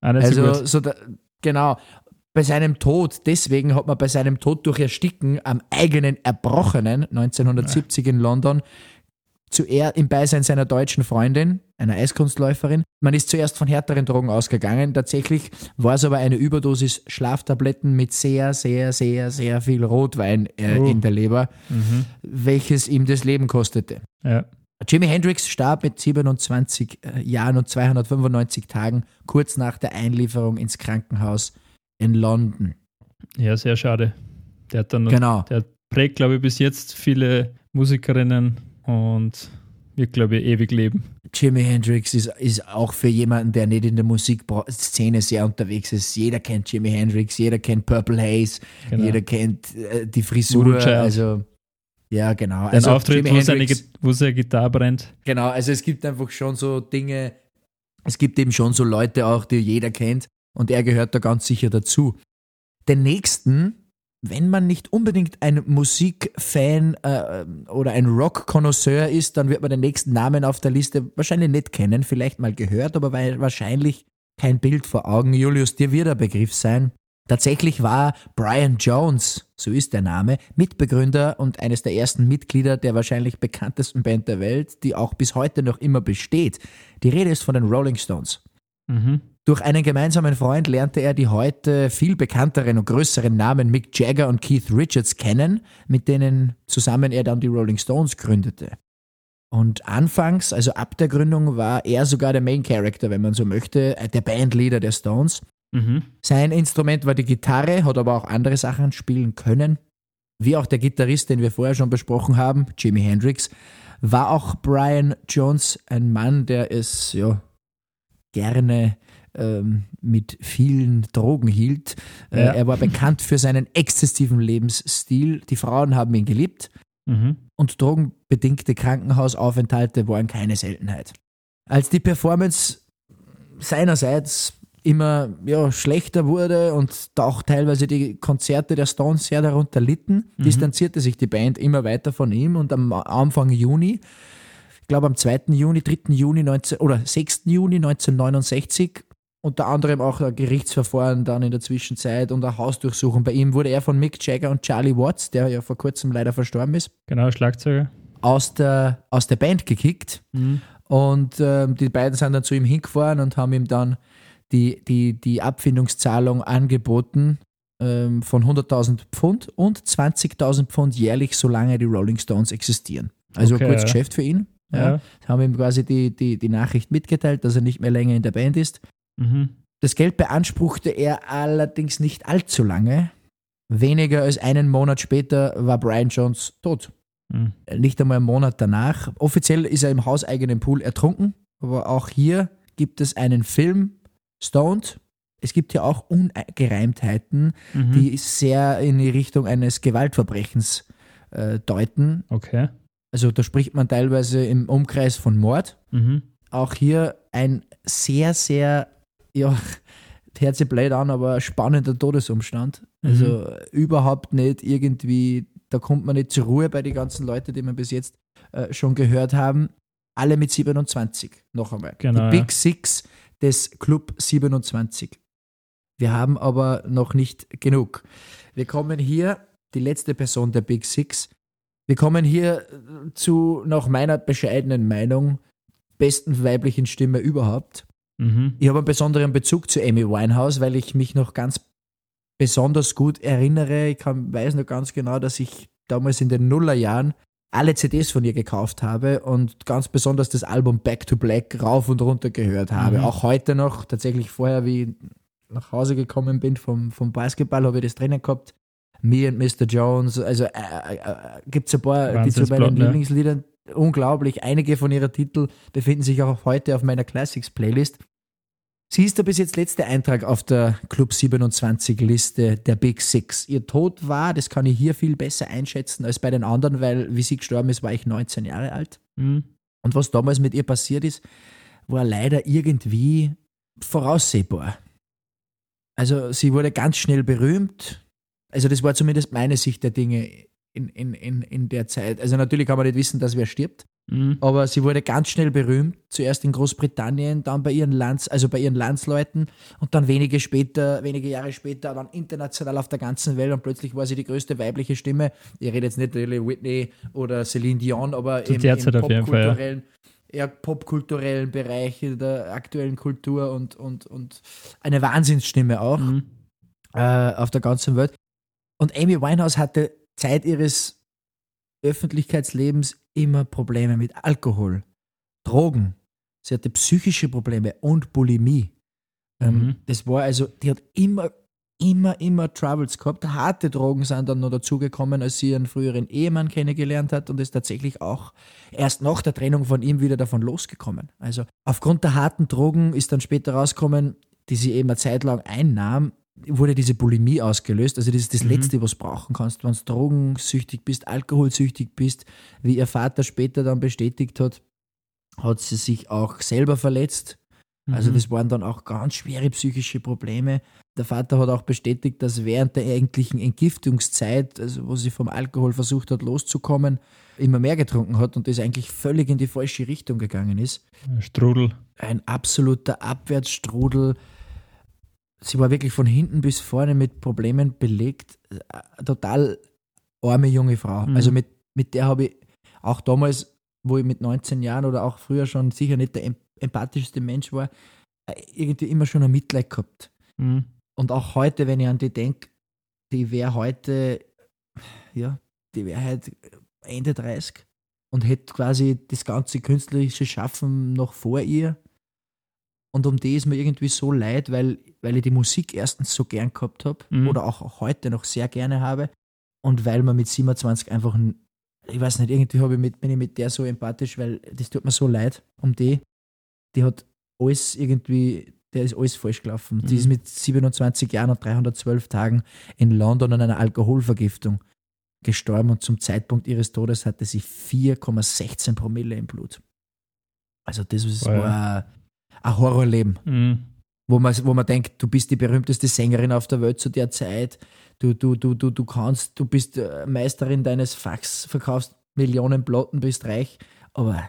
Ah, also, so, so da, genau bei seinem Tod, deswegen hat man bei seinem Tod durch Ersticken am eigenen Erbrochenen 1970 in London zuerst im Beisein seiner deutschen Freundin, einer Eiskunstläuferin. Man ist zuerst von härteren Drogen ausgegangen. Tatsächlich war es aber eine Überdosis Schlaftabletten mit sehr, sehr, sehr, sehr viel Rotwein äh, oh. in der Leber, mhm. welches ihm das Leben kostete. Ja. Jimi Hendrix starb mit 27 äh, Jahren und 295 Tagen kurz nach der Einlieferung ins Krankenhaus in London. Ja, sehr schade. Der hat dann, genau. der prägt, glaube ich, bis jetzt viele Musikerinnen und wird, glaube ich, ewig leben. Jimi Hendrix ist, ist auch für jemanden, der nicht in der Musikszene sehr unterwegs ist. Jeder kennt Jimi Hendrix, jeder kennt Purple Haze, genau. jeder kennt äh, die Frisur. Also, ja, genau. Ein also, Auftritt, wo, seine, wo seine Gitarre brennt. Genau, also es gibt einfach schon so Dinge, es gibt eben schon so Leute auch, die jeder kennt. Und er gehört da ganz sicher dazu. Den nächsten, wenn man nicht unbedingt ein Musikfan äh, oder ein Rock-Konnoisseur ist, dann wird man den nächsten Namen auf der Liste wahrscheinlich nicht kennen, vielleicht mal gehört, aber wahrscheinlich kein Bild vor Augen. Julius, dir wird der Begriff sein. Tatsächlich war Brian Jones, so ist der Name, Mitbegründer und eines der ersten Mitglieder der wahrscheinlich bekanntesten Band der Welt, die auch bis heute noch immer besteht. Die Rede ist von den Rolling Stones. Mhm. Durch einen gemeinsamen Freund lernte er die heute viel bekannteren und größeren Namen Mick Jagger und Keith Richards kennen, mit denen zusammen er dann die Rolling Stones gründete. Und anfangs, also ab der Gründung, war er sogar der Main Character, wenn man so möchte, äh, der Bandleader der Stones. Mhm. Sein Instrument war die Gitarre, hat aber auch andere Sachen spielen können. Wie auch der Gitarrist, den wir vorher schon besprochen haben, Jimi Hendrix, war auch Brian Jones ein Mann, der es ja gerne ähm, mit vielen Drogen hielt. Äh, ja. Er war bekannt für seinen exzessiven Lebensstil. Die Frauen haben ihn geliebt mhm. und drogenbedingte Krankenhausaufenthalte waren keine Seltenheit. Als die Performance seinerseits immer ja, schlechter wurde und auch teilweise die Konzerte der Stones sehr darunter litten, mhm. distanzierte sich die Band immer weiter von ihm und am Anfang Juni glaube am 2. Juni, 3. Juni 19, oder 6. Juni 1969 unter anderem auch ein Gerichtsverfahren dann in der Zwischenzeit und eine Hausdurchsuchung. Bei ihm wurde er von Mick Jagger und Charlie Watts, der ja vor kurzem leider verstorben ist, Genau, Schlagzeuger. aus der, aus der Band gekickt. Mhm. Und ähm, die beiden sind dann zu ihm hingefahren und haben ihm dann die, die, die Abfindungszahlung angeboten ähm, von 100.000 Pfund und 20.000 Pfund jährlich, solange die Rolling Stones existieren. Also Okay, ein gutes ja. Geschäft für ihn. Ja. Haben ihm quasi die, die, die Nachricht mitgeteilt, dass er nicht mehr länger in der Band ist. Mhm. Das Geld beanspruchte er allerdings nicht allzu lange. Weniger als einen Monat später war Brian Jones tot. Mhm. Nicht einmal einen Monat danach. Offiziell ist er im hauseigenen Pool ertrunken, aber auch hier gibt es einen Film, Stoned. Es gibt ja auch Ungereimtheiten, Mhm. die sehr in die Richtung eines Gewaltverbrechens äh, deuten. Okay. Also da spricht man teilweise im Umkreis von Mord. Mhm. Auch hier ein sehr, sehr, ja, hört sich blöd an, aber spannender Todesumstand. Also überhaupt nicht irgendwie, da kommt man nicht zur Ruhe bei den ganzen Leuten, die wir bis jetzt äh, schon gehört haben. Alle mit 27, noch einmal. Genau, die ja. Big Six des Club 27. Wir haben aber noch nicht genug. Wir kommen hier, die letzte Person der Big Six, wir kommen hier äh, zu, nach meiner bescheidenen Meinung, besten weiblichen Stimme überhaupt. Mhm. Ich habe einen besonderen Bezug zu Amy Winehouse, weil ich mich noch ganz besonders gut erinnere. Ich kann, weiß noch ganz genau, dass ich damals in den Nullerjahren alle CDs von ihr gekauft habe und ganz besonders das Album Back to Black rauf und runter gehört habe. Mhm. Auch heute noch, tatsächlich vorher, wie ich nach Hause gekommen bin vom, vom Basketball, habe ich das drinnen gehabt. Me and Mr. Jones, also äh, äh, äh, gibt es ein paar, die zu meinen ne? Lieblingsliedern, unglaublich. Einige von ihrer Titel befinden sich auch heute auf meiner Classics-Playlist. Sie ist der bis jetzt letzte Eintrag auf der Club 27 Liste der Big Six. Ihr Tod war, das kann ich hier viel besser einschätzen als bei den anderen, weil wie sie gestorben ist, war ich 19 Jahre alt. Mhm. Und was damals mit ihr passiert ist, war leider irgendwie voraussehbar. Also sie wurde ganz schnell berühmt. Also das war zumindest meine Sicht der Dinge in, in, in, in der Zeit. Also natürlich kann man nicht wissen, dass wer stirbt. Mhm. Aber sie wurde ganz schnell berühmt, zuerst in Großbritannien, dann bei ihren Lands, also bei ihren Landsleuten und dann wenige später, wenige Jahre später dann international auf der ganzen Welt und plötzlich war sie die größte weibliche Stimme. Ich rede jetzt nicht natürlich Whitney oder Celine Dion, aber Zu im, der im popkulturellen, eher popkulturellen Bereich der aktuellen Kultur und, und, und eine Wahnsinnsstimme auch Mhm. äh, auf der ganzen Welt. Und Amy Winehouse hatte Zeit ihres Öffentlichkeitslebens immer Probleme mit Alkohol, Drogen. Sie hatte psychische Probleme und Bulimie. Ähm, Mhm. Das war also, die hat immer, immer, immer Troubles gehabt. Harte Drogen sind dann noch dazugekommen, als sie ihren früheren Ehemann kennengelernt hat und ist tatsächlich auch erst nach der Trennung von ihm wieder davon losgekommen. Also aufgrund der harten Drogen ist dann später rausgekommen, die sie eben eine Zeit lang einnahm, wurde diese Bulimie ausgelöst. Also das ist das Mhm. Letzte, was du brauchen kannst, wenn du drogensüchtig bist, alkoholsüchtig bist. Wie ihr Vater später dann bestätigt hat, hat sie sich auch selber verletzt. Also Mhm. das waren dann auch ganz schwere psychische Probleme. Der Vater hat auch bestätigt, dass während der eigentlichen Entgiftungszeit, also wo sie vom Alkohol versucht hat loszukommen, immer mehr getrunken hat und das eigentlich völlig in die falsche Richtung gegangen ist. Strudel. Ein absoluter Abwärtsstrudel. Sie war wirklich von hinten bis vorne mit Problemen belegt. Äh, Total arme junge Frau. Mhm. Also mit, mit der habe ich auch damals, wo ich mit 19 Jahren oder auch früher schon sicher nicht der em- empathischste Mensch war, äh, irgendwie immer schon ein Mitleid gehabt. Mhm. Und auch heute, wenn ich an die denke, die wäre heute, ja, die wäre halt Ende 30 und hätte quasi das ganze künstlerische Schaffen noch vor ihr. Und um die ist mir irgendwie so leid, weil, weil ich die Musik erstens so gern gehabt habe Mhm. oder auch heute noch sehr gerne habe und weil man mit 27 einfach, ein, ich weiß nicht, irgendwie habe ich mit, bin ich mit der so empathisch, weil das tut mir so leid um die. Die hat alles irgendwie, der ist alles falsch gelaufen. Die Mhm. ist mit 27 Jahren und 312 Tagen in London an einer Alkoholvergiftung gestorben und zum Zeitpunkt ihres Todes hatte sie 4,16 Promille im Blut. Also das ist, Boah, ja. war ein Horrorleben Mhm. wo man, wo man denkt, du bist die berühmteste Sängerin auf der Welt zu der Zeit, du, du, du, du, du kannst, du bist äh, Meisterin deines Fachs, verkaufst Millionen Platten, bist reich, aber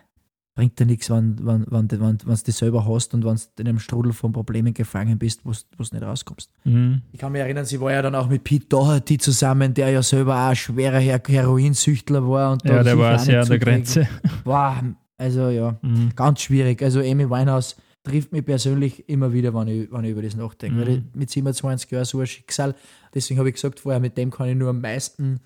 bringt dir nichts, wenn, wenn, wenn, wenn, wenn du das selber hast und wenn du in einem Strudel von Problemen gefangen bist, wo du nicht rauskommst. Mhm. Ich kann mich erinnern, sie war ja dann auch mit Pete Doherty zusammen, der ja selber auch ein schwerer Her Heroinsüchtler war. Und Ja, da der war sehr an der. Grenze. Wow, also ja, Mhm. ganz schwierig. Also Amy Winehouse trifft mich persönlich immer wieder, wenn ich, wenn ich über das nachdenke. Mhm. Weil ich mit 27 Jahren so ein Schicksal, deswegen habe ich gesagt vorher, mit dem kann ich nur am meisten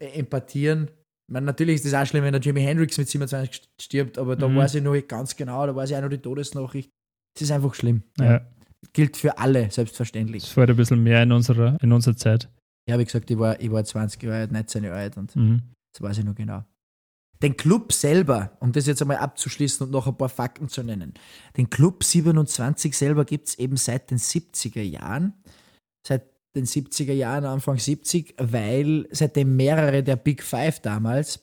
empathieren. Ich meine, natürlich ist das auch schlimm, wenn der Jimi Hendrix mit 27 stirbt, aber da Mhm. weiß ich noch ganz genau, da weiß ich auch noch die Todesnachricht. Es ist einfach schlimm. Ja. Gilt für alle, selbstverständlich. Das war ein bisschen mehr in unserer, in unserer Zeit. Ich habe gesagt, ich war, ich war 20 Jahre alt, 19 Jahre alt und Mhm. das weiß ich noch genau. Den Club selber, um das jetzt einmal abzuschließen und noch ein paar Fakten zu nennen. Den Club 27 selber gibt es eben seit den 70er Jahren. Seit den 70er Jahren, Anfang 70, weil seitdem mehrere der Big Five damals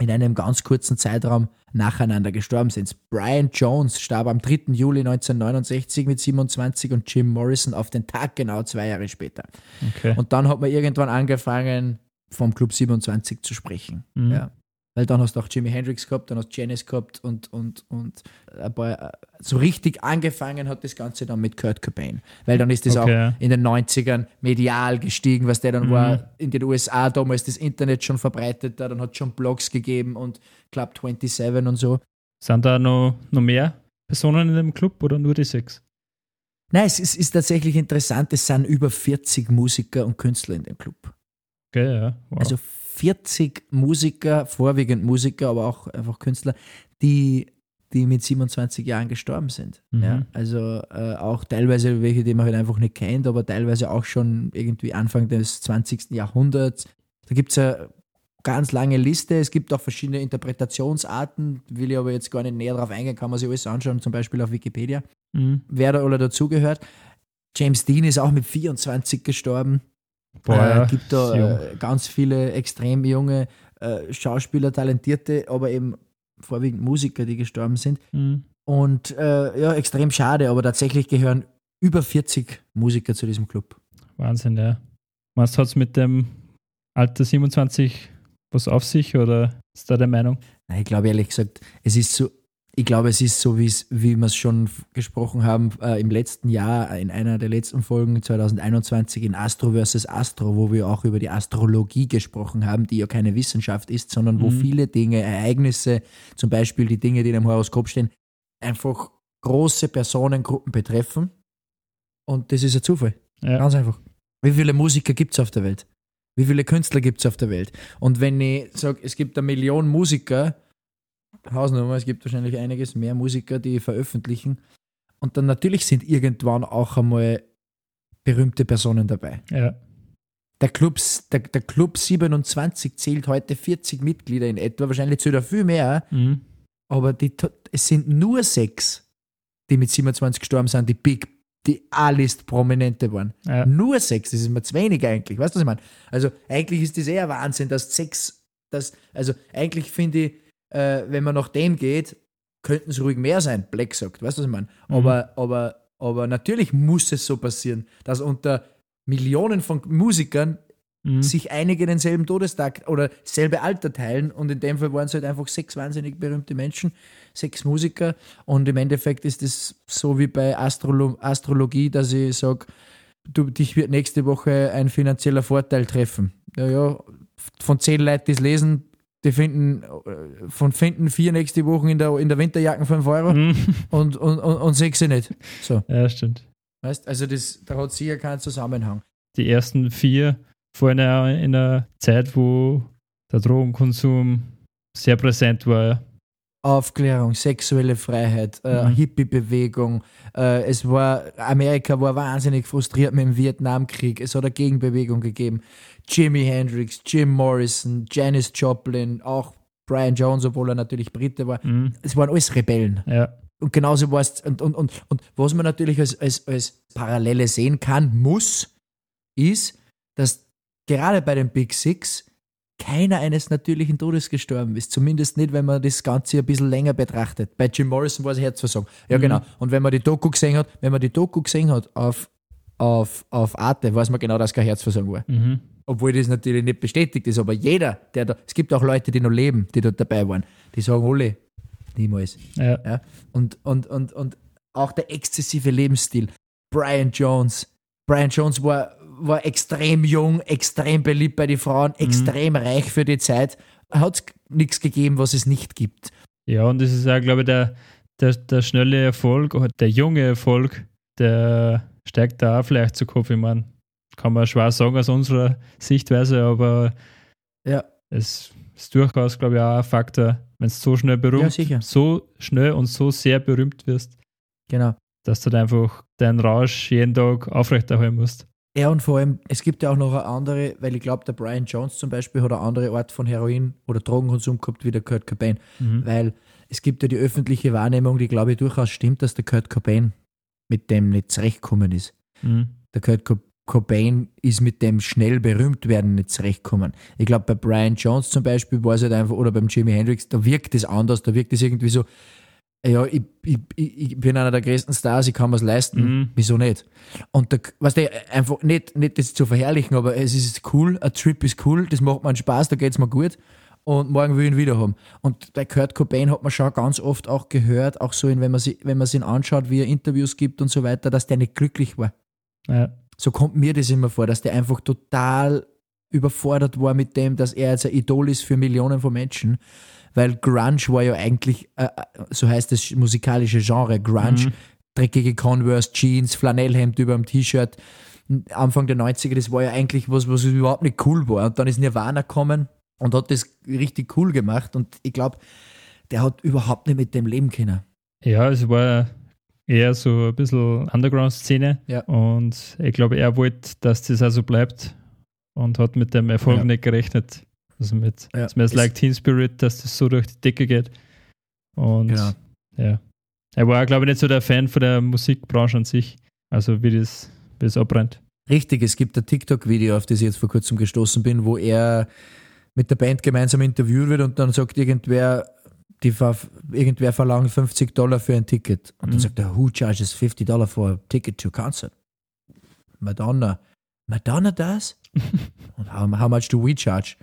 in einem ganz kurzen Zeitraum nacheinander gestorben sind. Brian Jones starb am 3. Juli 1969 mit 27 und Jim Morrison auf den Tag genau zwei Jahre später. Okay. Und dann hat man irgendwann angefangen, vom Club 27 zu sprechen. Mhm. Ja. Weil dann hast du auch Jimi Hendrix gehabt, dann hast du Janis gehabt und, und, und ein paar, so richtig angefangen hat das Ganze dann mit Kurt Cobain. Weil dann ist das Okay. auch in den 90ern medial gestiegen, was der dann Mhm. war in den USA damals das Internet schon verbreitet, da, dann hat es schon Blogs gegeben und Club 27 und so. Sind da noch, noch mehr Personen in dem Club oder nur die sechs? Nein, es ist, ist tatsächlich interessant, es sind über 40 Musiker und Künstler in dem Club. Okay, ja. Wow. Also 40 Musiker, vorwiegend Musiker, aber auch einfach Künstler, die, die mit 27 Jahren gestorben sind. Mhm. Ja, also äh, auch teilweise welche, die man halt einfach nicht kennt, aber teilweise auch schon irgendwie Anfang des 20. Jahrhunderts. Da gibt es eine ganz lange Liste. Es gibt auch verschiedene Interpretationsarten, will ich aber jetzt gar nicht näher drauf eingehen, kann man sich alles anschauen, zum Beispiel auf Wikipedia Mhm. wer da alle dazugehört. James Dean ist auch mit 24 gestorben. Boah, äh, ja, gibt da äh, ganz viele extrem junge äh, Schauspieler, Talentierte, aber eben vorwiegend Musiker, die gestorben sind. Mhm. Und äh, ja, extrem schade, aber tatsächlich gehören über 40 Musiker zu diesem Club. Wahnsinn, ja. Was hat es mit dem Alter 27 was auf sich oder ist da der Meinung? Nein, Ich glaube ehrlich gesagt, es ist so, ich glaube, es ist so, wie wir es schon gesprochen haben äh, im letzten Jahr, in einer der letzten Folgen 2021 in Astro vs. Astro, wo wir auch über die Astrologie gesprochen haben, die ja keine Wissenschaft ist, sondern wo Mhm. viele Dinge, Ereignisse, zum Beispiel die Dinge, die in einem Horoskop stehen, einfach große Personengruppen betreffen. Und das ist ein Zufall. Ja. Ganz einfach. Wie viele Musiker gibt es auf der Welt? Wie viele Künstler gibt es auf der Welt? Und wenn ich sage, es gibt eine Million Musiker, Hausnummer, es gibt wahrscheinlich einiges mehr Musiker, die veröffentlichen. Und dann natürlich sind irgendwann auch einmal berühmte Personen dabei. ja. Der, Clubs, der, der Club 27 zählt heute 40 Mitglieder in etwa, wahrscheinlich zählt er viel mehr, Mhm. aber die, es sind nur sechs, die mit 27 gestorben sind, die Big, die A-List Prominente waren. Ja. Nur sechs, das ist mir zu wenig eigentlich. Weißt du, was ich meine? Also eigentlich ist das eher Wahnsinn, dass sechs, dass, also eigentlich finde ich, äh, wenn man nach dem geht, könnten es ruhig mehr sein, Black sagt. Weißt du, was ich meine? Mhm. Aber, aber, aber natürlich muss es so passieren, dass unter Millionen von Musikern Mhm. sich einige denselben Todestag oder selbe Alter teilen und in dem Fall waren es halt einfach sechs wahnsinnig berühmte Menschen, sechs Musiker und im Endeffekt ist es so wie bei Astrolo Astrologie, dass ich sage, du, dich wird nächste Woche ein finanzieller Vorteil treffen. Ja, ja, von zehn Leuten, die es lesen, die finden, äh, von finden vier nächste Woche in der, in der Winterjacken 5 Euro Mhm. und, und, und, und sechs sie nicht. So, Ja, stimmt. weißt also das, da hat sicher keinen Zusammenhang. Die ersten vier vor einer, in einer Zeit, wo der Drogenkonsum sehr präsent war. Aufklärung, sexuelle Freiheit, äh, Mhm. Hippie-Bewegung. Äh, es war, Amerika war wahnsinnig frustriert mit dem Vietnamkrieg. Es hat eine Gegenbewegung gegeben. Jimi Hendrix, Jim Morrison, Janis Joplin, auch Brian Jones, obwohl er natürlich Brite war. Mhm. Es waren alles Rebellen. Ja. Und genauso war es. Und, und, und, und was man natürlich als, als, als Parallele sehen kann, muss, ist, dass gerade bei den Big Six keiner eines natürlichen Todes gestorben ist. Zumindest nicht, wenn man das Ganze ein bisschen länger betrachtet. Bei Jim Morrison war es Herzversagen. Ja, Mhm. genau. Und wenn man die Doku gesehen hat, wenn man die Doku gesehen hat auf, auf, auf Arte, weiß man genau, dass kein Herzversagen war. Mhm. Obwohl das natürlich nicht bestätigt ist. Aber jeder, der da, es gibt auch Leute, die noch leben, die dort dabei waren, die sagen, Oli, Niemals. Ja. Ja? Und, und, und, und auch der exzessive Lebensstil. Brian Jones. Brian Jones war, war extrem jung, extrem beliebt bei den Frauen, extrem reich für die Zeit. Hat nichts gegeben, was es nicht gibt. Ja, und das ist auch, glaube ich, der, der, der schnelle Erfolg, der junge Erfolg, der steigt da auch vielleicht zu Kopf. Ich meine, kann man schwer sagen aus unserer Sichtweise, aber Ja. es ist durchaus, glaube ich, auch ein Faktor, wenn du so schnell berühmt, Ja, so schnell und so sehr berühmt wirst, Genau. dass du dann einfach deinen Rausch jeden Tag aufrechterhalten musst. Ja, und vor allem, es gibt ja auch noch eine andere, weil ich glaube, der Brian Jones zum Beispiel hat eine andere Art von Heroin oder Drogenkonsum gehabt wie der Kurt Cobain. Mhm. Weil es gibt ja die öffentliche Wahrnehmung, die glaube ich durchaus stimmt, dass der Kurt Cobain mit dem nicht zurechtgekommen ist. Mhm. Der Kurt Co Cobain ist mit dem schnell berühmt werden nicht zurechtgekommen. Ich glaube, bei Brian Jones zum Beispiel war es halt einfach, oder beim Jimi Hendrix, da wirkt es anders, da wirkt es irgendwie so, ja, ich, ich, ich bin einer der größten Stars, ich kann mir's leisten, Mhm. wieso nicht? Und da, was der einfach nicht, nicht das zu verherrlichen, aber es ist cool, ein Trip ist cool, das macht mir einen Spaß, da geht's mir gut und morgen will ich ihn wieder haben. Und bei Kurt Cobain hat man schon ganz oft auch gehört, auch so, wenn man sie, wenn man ihn anschaut, wie er Interviews gibt und so weiter, dass der nicht glücklich war. Ja. So kommt mir das immer vor, dass der einfach total überfordert war mit dem, dass er jetzt ein Idol ist für Millionen von Menschen. Weil Grunge war ja eigentlich, äh, äh, so heißt das musikalische Genre, Grunge, Mhm. dreckige Converse, Jeans, Flanellhemd über dem T-Shirt. Anfang der 90er, das war ja eigentlich was, was überhaupt nicht cool war. Und dann ist Nirvana gekommen und hat das richtig cool gemacht. Und ich glaube, der hat überhaupt nicht mit dem leben können. Ja, es war eher so ein bisschen Underground-Szene. Ja. Und ich glaube, er wollte, dass das also bleibt und hat mit dem Erfolg Ja. nicht gerechnet. Also mit Ja. Smells Es- Like Teen Spirit, dass das so durch die Decke geht. Und Genau. ja. Er war, glaube ich, nicht so der Fan von der Musikbranche an sich. Also wie das, wie das abbrennt. Richtig, es gibt ein TikTok-Video, auf das ich jetzt vor kurzem gestoßen bin, wo er mit der Band gemeinsam interviewt wird und dann sagt irgendwer, die irgendwer verlangt 50 Dollar für ein Ticket. Und dann Mhm. sagt er, who charges 50 Dollar for a ticket to a concert? Madonna. Madonna does? und how, how much do we charge?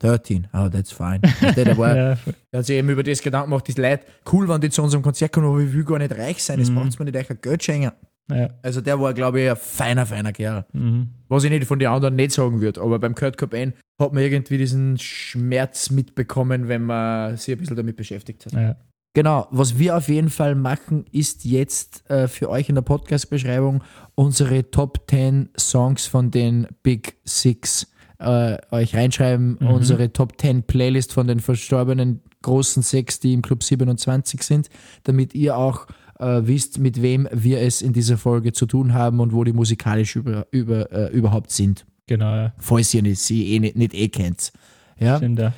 13. Oh, that's fine. War, Ja, hat sich eben über das Gedanken gemacht, ist Leute cool, wenn die zu unserem Konzert kommen, aber ich will gar nicht reich sein, das Mhm. macht mir nicht euch ein Geld schenken. Ja. Also der war, glaube ich, ein feiner, feiner Kerl. Mhm. Was ich nicht von den anderen nicht sagen würde, aber beim Kurt Cobain hat man irgendwie diesen Schmerz mitbekommen, wenn man sich ein bisschen damit beschäftigt hat. ja. Genau, was wir auf jeden Fall machen, ist jetzt äh, für euch in der Podcast-Beschreibung unsere Top 10 Songs von den Big Six äh, euch reinschreiben. Mhm. Unsere Top 10 Playlist von den verstorbenen großen Sechs, die im Club 27 sind, damit ihr auch äh, wisst, mit wem wir es in dieser Folge zu tun haben und wo die musikalisch über, über, äh, überhaupt sind. Genau, ja. Falls ihr nicht, sie eh nicht, nicht eh kennt. Ja, Stimmt, ja.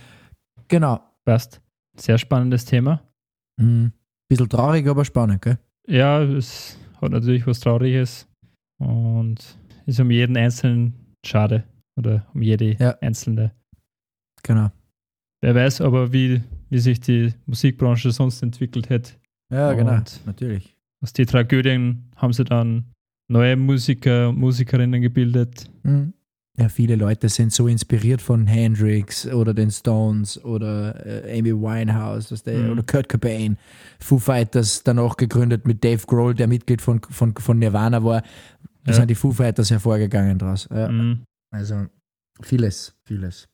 genau. Passt. Sehr spannendes Thema. Mhm. Bisschen traurig, aber spannend, gell? Ja, es hat natürlich was Trauriges und ist um jeden Einzelnen schade oder um jede Ja. Einzelne. Genau. Wer weiß aber, wie, wie sich die Musikbranche sonst entwickelt hätte. Ja, genau. Und- Natürlich. Aus den Tragödien haben sie dann neue Musiker und Musikerinnen gebildet. Mhm. Ja, viele Leute sind so inspiriert von Hendrix oder den Stones oder äh, Amy Winehouse was der, Mhm. oder Kurt Cobain. Foo Fighters danach gegründet mit Dave Grohl, der Mitglied von, von, von Nirvana war. Da Ja. sind die Foo Fighters hervorgegangen draus. Ja. Mhm. Also vieles, vieles.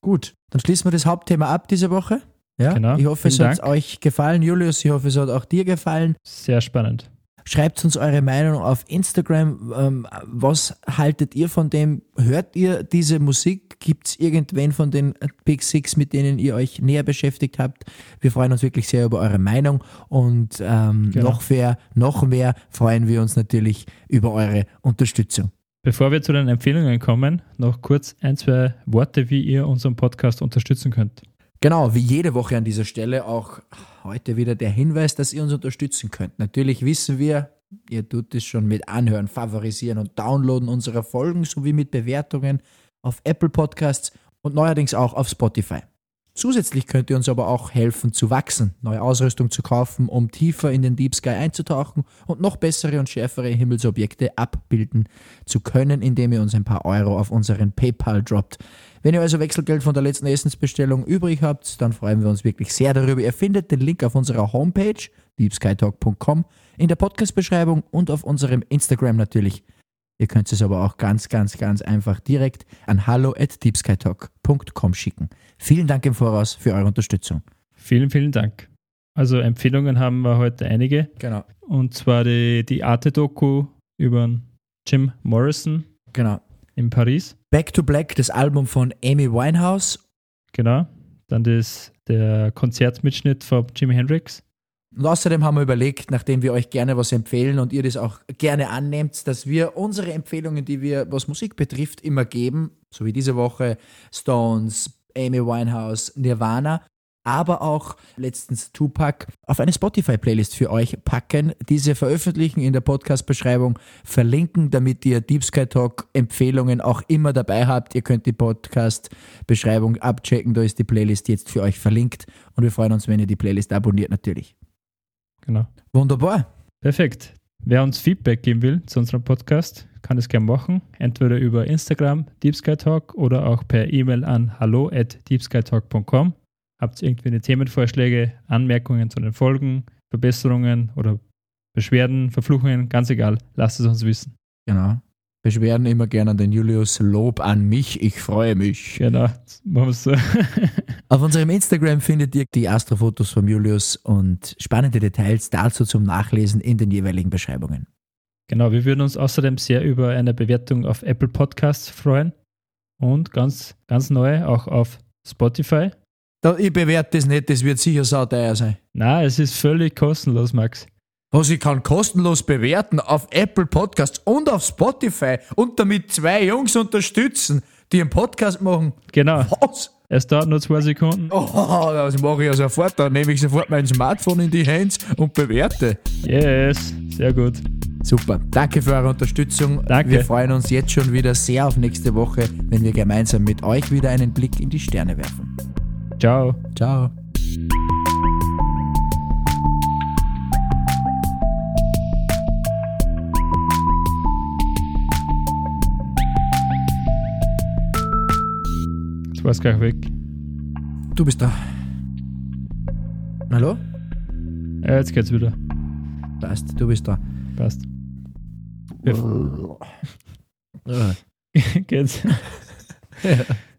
Gut, dann schließen wir das Hauptthema ab diese Woche. Ja, Genau. ich hoffe, es Vielen hat Dank. euch gefallen, Julius. Ich hoffe, es hat auch dir gefallen. Sehr spannend. Schreibt uns eure Meinung auf Instagram. Ähm, was haltet ihr von dem? Hört ihr diese Musik? Gibt es irgendwen von den Big Six, mit denen ihr euch näher beschäftigt habt? Wir freuen uns wirklich sehr über eure Meinung und ähm, Genau. noch, mehr, noch mehr freuen wir uns natürlich über eure Unterstützung. Bevor wir zu den Empfehlungen kommen, noch kurz ein, zwei Worte, wie ihr unseren Podcast unterstützen könnt. Genau, wie jede Woche an dieser Stelle auch heute wieder der Hinweis, dass ihr uns unterstützen könnt. Natürlich wissen wir, ihr tut es schon mit Anhören, Favorisieren und Downloaden unserer Folgen sowie mit Bewertungen auf Apple Podcasts und neuerdings auch auf Spotify. Zusätzlich könnt ihr uns aber auch helfen zu wachsen, neue Ausrüstung zu kaufen, um tiefer in den Deep Sky einzutauchen und noch bessere und schärfere Himmelsobjekte abbilden zu können, indem ihr uns ein paar Euro auf unseren PayPal droppt. Wenn ihr also Wechselgeld von der letzten Essensbestellung übrig habt, dann freuen wir uns wirklich sehr darüber. Ihr findet den Link auf unserer Homepage deepskytalk.com in der Podcast-Beschreibung und auf unserem Instagram natürlich. Ihr könnt es aber auch ganz, ganz, ganz einfach direkt an hallo at deepskytalk.com schicken. Vielen Dank im Voraus für eure Unterstützung. Vielen, vielen Dank. Also Empfehlungen haben wir heute einige. Genau. Und zwar die, die Arte-Doku über Jim Morrison. Genau. In Paris. Back to Black, das Album von Amy Winehouse. Genau. Dann das, der Konzertmitschnitt von Jimi Hendrix. Und außerdem haben wir überlegt, nachdem wir euch gerne was empfehlen und ihr das auch gerne annehmt, dass wir unsere Empfehlungen, die wir, was Musik betrifft, immer geben, so wie diese Woche Stones, Amy Winehouse, Nirvana, aber auch letztens Tupac auf eine Spotify-Playlist für euch packen, diese veröffentlichen in der Podcast-Beschreibung, verlinken, damit ihr Deep Sky Talk Empfehlungen auch immer dabei habt. Ihr könnt die Podcast-Beschreibung abchecken, da ist die Playlist jetzt für euch verlinkt und wir freuen uns, wenn ihr die Playlist abonniert natürlich. Genau. Wunderbar. Perfekt. Wer uns Feedback geben will zu unserem Podcast, kann es gerne machen. Entweder über Instagram, Deep Sky Talk oder auch per E-Mail an hallo at deepskytalk.com. Habt ihr irgendwie Themenvorschläge, Anmerkungen zu den Folgen, Verbesserungen oder Beschwerden, Verfluchungen, ganz egal, lasst es uns wissen. Genau. Beschwerden immer gerne an den Julius, Lob an mich, ich freue mich. Genau, machen wir so. Auf unserem Instagram findet ihr die Astrofotos von Julius und spannende Details dazu zum Nachlesen in den jeweiligen Beschreibungen. Genau, wir würden uns außerdem sehr über eine Bewertung auf Apple Podcasts freuen und ganz, ganz neu auch auf Spotify. Da, ich bewerte das nicht, das wird sicher sauteuer sein. Nein, es ist völlig kostenlos, Max. Was ich kann kostenlos bewerten auf Apple Podcasts und auf Spotify und damit zwei Jungs unterstützen, die einen Podcast machen. Genau. Was? Es dauert nur zwei Sekunden. Oh, das mache ich ja sofort. Dann nehme ich sofort mein Smartphone in die Hands und bewerte. Yes, sehr gut. Super. Danke für eure Unterstützung. Danke. Wir freuen uns jetzt schon wieder sehr auf nächste Woche, wenn wir gemeinsam mit euch wieder einen Blick in die Sterne werfen. Ciao. Ciao. Jetzt war es gleich weg. Du bist da. Hallo? Ja, jetzt geht's wieder. Passt, du bist da. Passt. Ja. geht's.